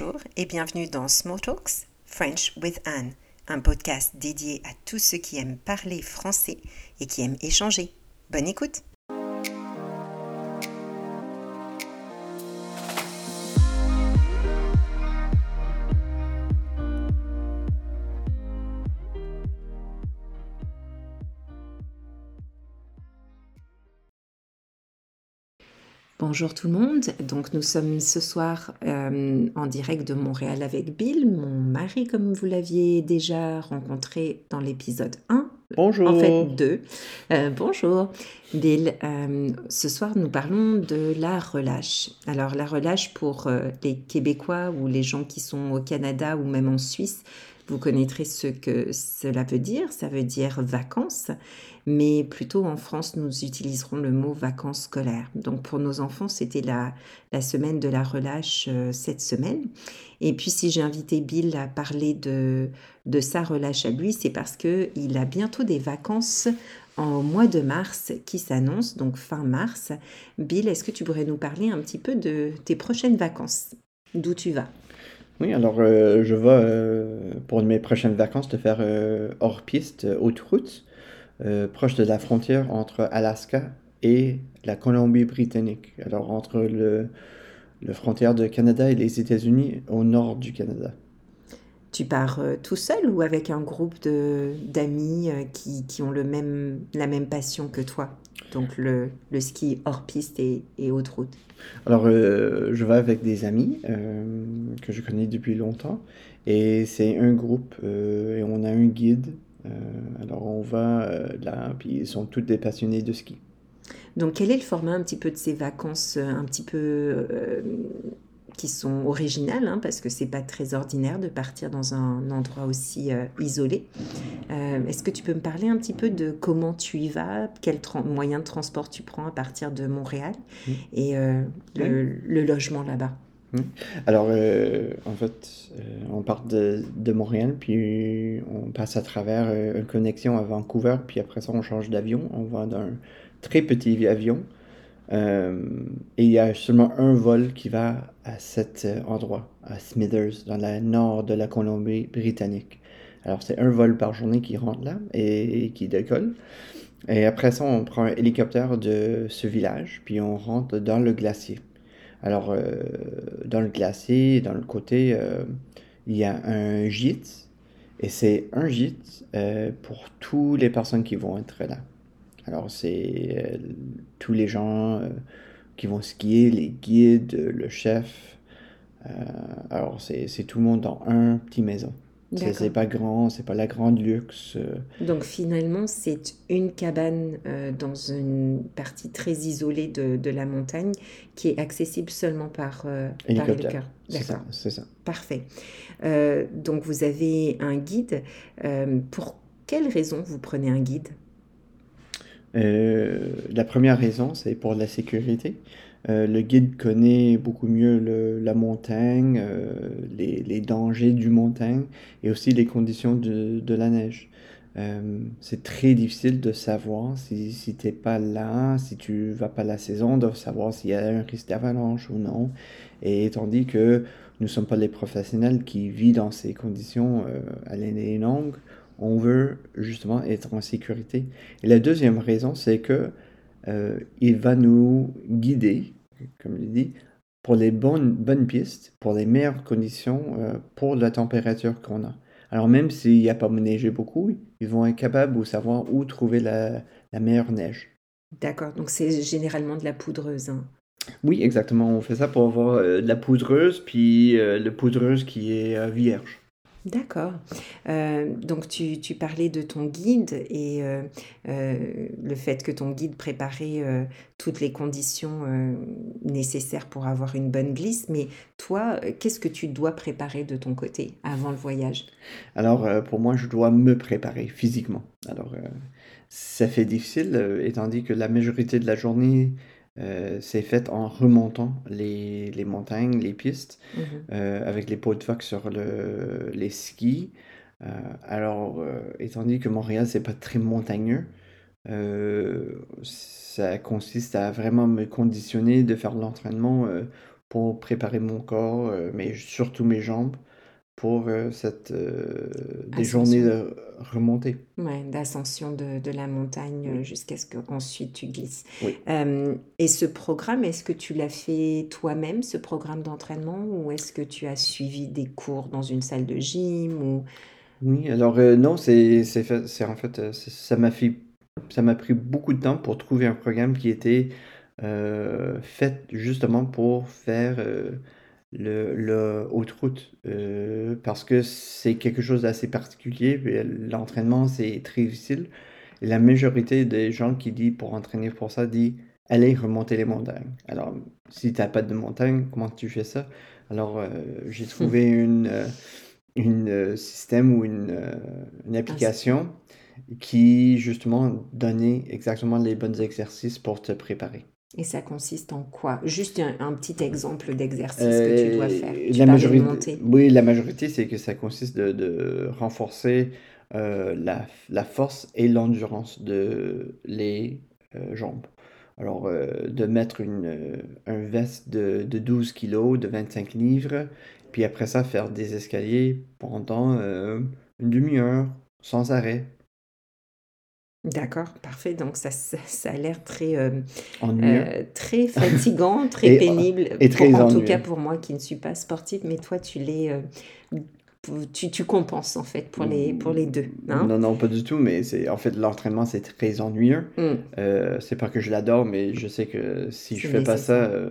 Bonjour et bienvenue dans Small Talks French with Anne, un podcast dédié à tous ceux qui aiment parler français et qui aiment échanger. Bonne écoute Bonjour tout le monde, donc nous sommes ce soir euh, en direct de Montréal avec Bill, mon mari comme vous l'aviez déjà rencontré dans l'épisode 1. Bonjour. En fait 2. Euh, bonjour Bill, euh, ce soir nous parlons de la relâche. Alors la relâche pour les Québécois ou les gens qui sont au Canada ou même en Suisse, vous connaîtrez ce que cela veut dire. Ça veut dire vacances, mais plutôt en France, nous utiliserons le mot vacances scolaires. Donc pour nos enfants, c'était la, la semaine de la relâche euh, cette semaine. Et puis si j'ai invité Bill à parler de, de sa relâche à lui, c'est parce qu'il a bientôt des vacances en mois de mars qui s'annoncent, donc fin mars. Bill, est-ce que tu pourrais nous parler un petit peu de tes prochaines vacances? D'où tu vas? Oui, alors euh, je vais euh, pour mes prochaines vacances te faire euh, hors piste, haute route, proche de la frontière entre Alaska et la Colombie-Britannique. Alors entre le, le frontière de Canada et les États-Unis au nord du Canada. Tu pars tout seul ou avec un groupe d'amis qui, qui ont le même, la même passion que toi? Donc le, le ski hors piste et, et haute route Alors, euh, je vais avec des amis euh, que je connais depuis longtemps et c'est un groupe euh, et on a un guide. alors, on va là, puis ils sont tous des passionnés de ski. Donc, quel est le format un petit peu de ces vacances un petit peu qui sont originales, hein, parce que c'est pas très ordinaire de partir dans un endroit aussi euh, isolé? Euh, est-ce que tu peux me parler un petit peu de comment tu y vas, quel moyen de transport tu prends à partir de Montréal et euh, le, logement là-bas? Alors, en fait, on part de, de, Montréal, puis on passe à travers une connexion à Vancouver, puis après ça, on change d'avion. On va d'un très petit avion. Euh, et il y a seulement un vol qui va à cet euh, endroit, à Smithers, dans le nord de la Colombie-Britannique. Alors, c'est un vol par journée qui rentre là et, qui décolle. Et après ça, on prend un hélicoptère de ce village, puis on rentre dans le glacier. Alors, euh, dans le glacier, dans le côté, il y a un gîte, et c'est un gîte pour toutes les personnes qui vont être là. Alors, c'est euh, tous les gens euh, qui vont skier, les guides, le chef. Euh, alors, c'est tout le monde dans un petit maison. C'est pas grand, c'est pas la grande luxe. Donc finalement, c'est une cabane dans une partie très isolée de, de, la montagne qui est accessible seulement par, hélicoptère. D'accord. C'est ça, Parfait. donc vous avez un guide. pour quelle raison vous prenez un guide? Euh, la première raison, c'est pour la sécurité. Euh, le guide connaît beaucoup mieux la montagne, euh, les, dangers du montagne et aussi les conditions de, de la neige. c'est très difficile de savoir si, si tu n'es pas là, si tu vas pas la saison, de savoir s'il y a un risque d'avalanche ou non. Et tandis que nous ne sommes pas les professionnels qui vivent dans ces conditions à l'année longue, on veut justement être en sécurité. Et la deuxième raison, c'est que euh, il va nous guider, comme je l'ai dit, pour les bonnes, bonnes pistes, pour les meilleures conditions, euh, pour la température qu'on a. Alors même s'il n'y a pas neigé beaucoup, ils vont être capables de savoir où trouver la, meilleure neige. D'accord, donc c'est généralement de la poudreuse. Hein. Oui, exactement. On fait ça pour avoir euh, de la poudreuse, puis le poudreuse qui est vierge. D'accord. Euh, donc tu, tu, parlais de ton guide et euh, euh, le fait que ton guide préparait toutes les conditions nécessaires pour avoir une bonne glisse. Mais toi, qu'est-ce que tu dois préparer de ton côté avant le voyage? Alors pour moi, je dois me préparer physiquement. Alors ça fait difficile étant dit que la majorité de la journée euh, c'est fait en remontant les, les montagnes, les pistes, mmh euh, avec les pots de phoque sur le, les skis. Euh, alors, étant donné que Montréal, c'est pas très montagneux, ça consiste à vraiment me conditionner de faire de l'entraînement pour préparer mon corps, mais surtout mes jambes, pour euh, cette, euh, des journées de remontée. Ouais, d'ascension de, de la montagne euh, Oui, jusqu'à ce qu'ensuite tu glisses. oui. Euh, et ce programme, est-ce que tu l'as fait toi-même, ce programme d'entraînement, ou est-ce que tu as suivi des cours dans une salle de gym ou... Oui, alors non, c'est c'est fait- c'est en fait c'est- ça m'a fait ça m'a pris beaucoup de temps pour trouver un programme qui était fait justement pour faire le, le haute route euh, parce que c'est quelque chose d'assez particulier. L'entraînement, c'est très difficile. Et la majorité des gens qui disent pour entraîner pour ça dit allez remonter les montagnes. Alors, si tu n'as pas de montagne, comment tu fais ça? Alors, euh, j'ai trouvé une euh, une euh, système ou une, une Un- application qui justement donnait exactement les bons exercices pour te préparer. Et ça consiste en quoi? Juste un, un petit exemple d'exercice que tu dois faire. Euh, Tu la majorité, oui, la majorité, c'est que ça consiste de, de renforcer euh, la, la force et l'endurance de les euh, jambes. Alors, de mettre une, un veste de, de 12 kilos, de 25 livres, puis après ça, faire des escaliers pendant une demi-heure, sans arrêt, D'accord, parfait. Donc ça, ça, ça a l'air très, euh, euh, très fatigant, très et, pénible, et pour, très en tout cas pour moi qui ne suis pas sportive, mais toi tu l'es, euh, tu, tu compenses en fait pour les, pour les deux, hein? Non, non, pas du tout, mais c'est en fait l'entraînement, c'est très ennuyeux. Euh, c'est pas que je l'adore, mais je sais que si je fais pas ça, euh,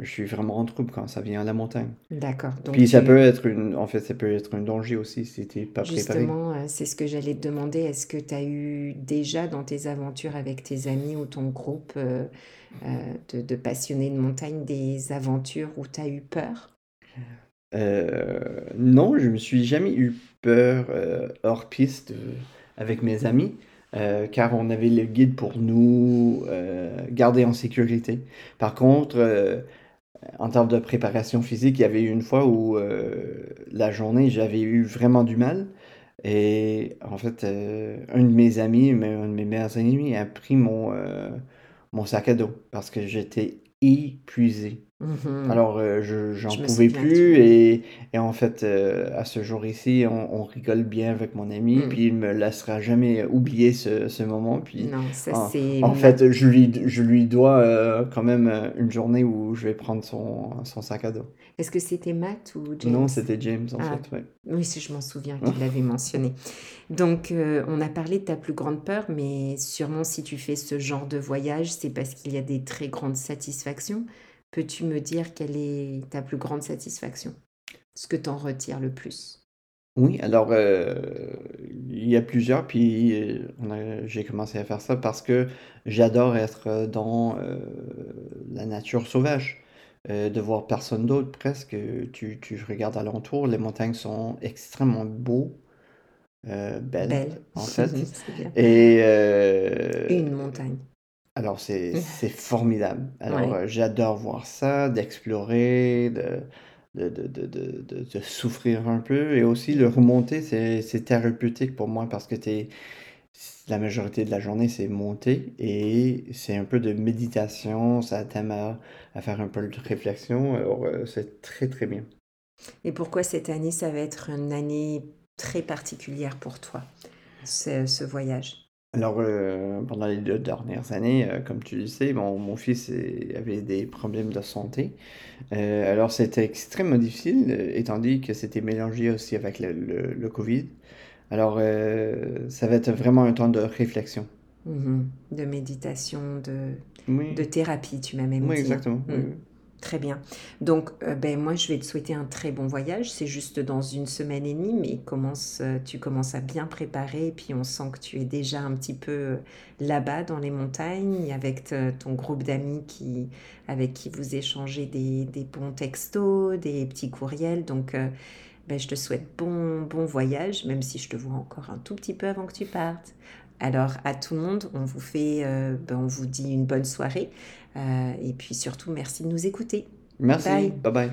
je suis vraiment en trouble quand ça vient à la montagne. D'accord. Puis ça peut tu, être une, en fait, ça peut être un danger aussi si t'es pas préparé. justement, euh, c'est ce que j'allais te demander. Est-ce que tu as eu déjà dans tes aventures avec tes amis ou ton groupe euh, euh, de, de passionnés de montagne des aventures où tu as eu peur? Euh, non, je me suis jamais eu peur hors piste avec mes amis, euh, car on avait le guide pour nous euh, garder en sécurité. Par contre, euh, en termes de préparation physique, il y avait eu une fois où euh, la journée, j'avais eu vraiment du mal. Et en fait, euh, un de mes amis, un de mes meilleurs amis, a pris mon, euh, mon sac à dos parce que j'étais épuisé. Mhm. Alors, euh, je, j'en Je pouvais plus et, et en fait, euh, à ce jour ici, on, on rigole bien avec mon ami, Hmm. puis il me laissera jamais oublier ce, ce moment. Puis Non, ça en, c'est en fait, je lui, je lui dois euh, quand même une journée où je vais prendre son, son sac à dos. Est-ce que c'était Matt ou Non, James? c'était James en Ah, fait, ouais. oui, si je m'en souviens qu'il l'avait mentionné. Donc, on a parlé de ta plus grande peur, mais sûrement si tu fais ce genre de voyage, c'est parce qu'il y a des très grandes satisfactions. Peux-tu me dire quelle est ta plus grande satisfaction? Ce que t'en retires le plus? Oui, alors euh, il y a plusieurs, puis euh, j'ai commencé à faire ça parce que j'adore être dans euh, la nature sauvage, euh, de voir personne d'autre presque. Tu, tu regardes alentour, les montagnes sont extrêmement beaux, euh, belles Belle. en fait. Et euh, Une montagne. Alors c'est c'est formidable. Alors Ouais. euh, j'adore voir ça, d'explorer, de, de, de, de, de, de- de souffrir un peu. Et aussi le remonter, c'est c'est thérapeutique pour moi parce que t'es, la majorité de la journée, c'est monter et c'est un peu de méditation, ça t'aime à, à faire un peu de réflexion. Alors euh, c'est très très bien. Et pourquoi cette année, ça va être une année très particulière pour toi, ce, ce voyage? Alors, euh, pendant les deux dernières années, euh, comme tu le sais, mon, mon fils euh, avait des problèmes de santé. Euh, alors, c'était extrêmement difficile, euh, étant donné que c'était mélangé aussi avec le, le- le Covid. Alors, euh, ça va être vraiment un temps de réflexion. Mhm. De méditation, de, de Oui, thérapie, tu m'as même oui, dit, hein. exactement. oui, Mm. oui. Très bien. Donc, euh, ben, moi, je vais te souhaiter un très bon voyage. C'est juste dans une semaine et demie, mais commence, euh, tu commences à bien préparer. Et puis, on sent que tu es déjà un petit peu euh, là-bas dans les montagnes avec ton groupe d'amis qui, avec qui vous échangez des, des bons textos, des petits courriels. Donc, ben, je te souhaite bon, bon voyage, même si je te vois encore un tout petit peu avant que tu partes. Alors, à tout le monde, on vous fait, ben, on vous dit une bonne soirée. Euh, et puis surtout, merci de nous écouter. Merci, Bye. bye bye.